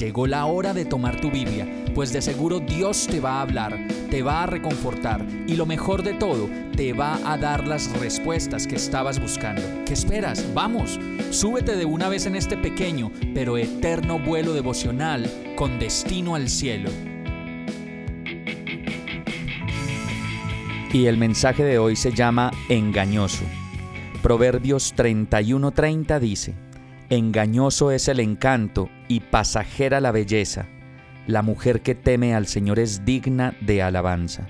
Llegó la hora de tomar tu Biblia, pues de seguro Dios te va a hablar, te va a reconfortar y lo mejor de todo, te va a dar las respuestas que estabas buscando. ¿Qué esperas? Vamos, súbete de una vez en este pequeño pero eterno vuelo devocional con destino al cielo. Y el mensaje de hoy se llama engañoso. Proverbios 31:30 dice, Engañoso es el encanto y pasajera la belleza. La mujer que teme al Señor es digna de alabanza.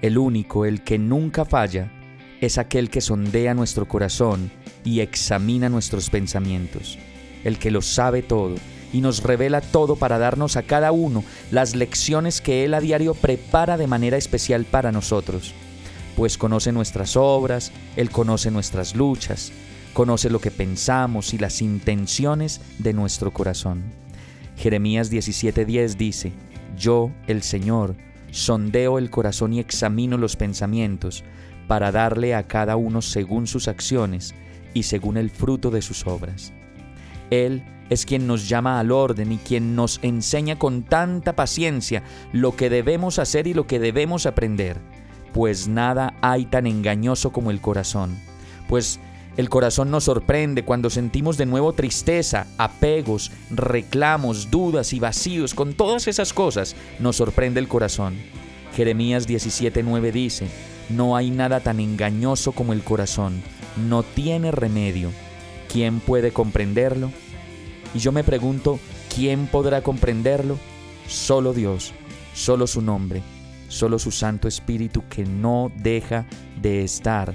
El único, el que nunca falla, es aquel que sondea nuestro corazón y examina nuestros pensamientos, el que lo sabe todo y nos revela todo para darnos a cada uno las lecciones que Él a diario prepara de manera especial para nosotros, pues conoce nuestras obras, Él conoce nuestras luchas, conoce lo que pensamos y las intenciones de nuestro corazón. Jeremías 17:10 dice, Yo, el Señor, sondeo el corazón y examino los pensamientos, para darle a cada uno según sus acciones y según el fruto de sus obras. Él es quien nos llama al orden y quien nos enseña con tanta paciencia lo que debemos hacer y lo que debemos aprender, pues nada hay tan engañoso como el corazón, pues el corazón nos sorprende cuando sentimos de nuevo tristeza, apegos, reclamos, dudas y vacíos. Con todas esas cosas nos sorprende el corazón. Jeremías 17:9 dice, No hay nada tan engañoso como el corazón, no tiene remedio. ¿Quién puede comprenderlo? Y yo me pregunto, ¿quién podrá comprenderlo? Solo Dios, solo su nombre, solo su Santo Espíritu que no deja de estar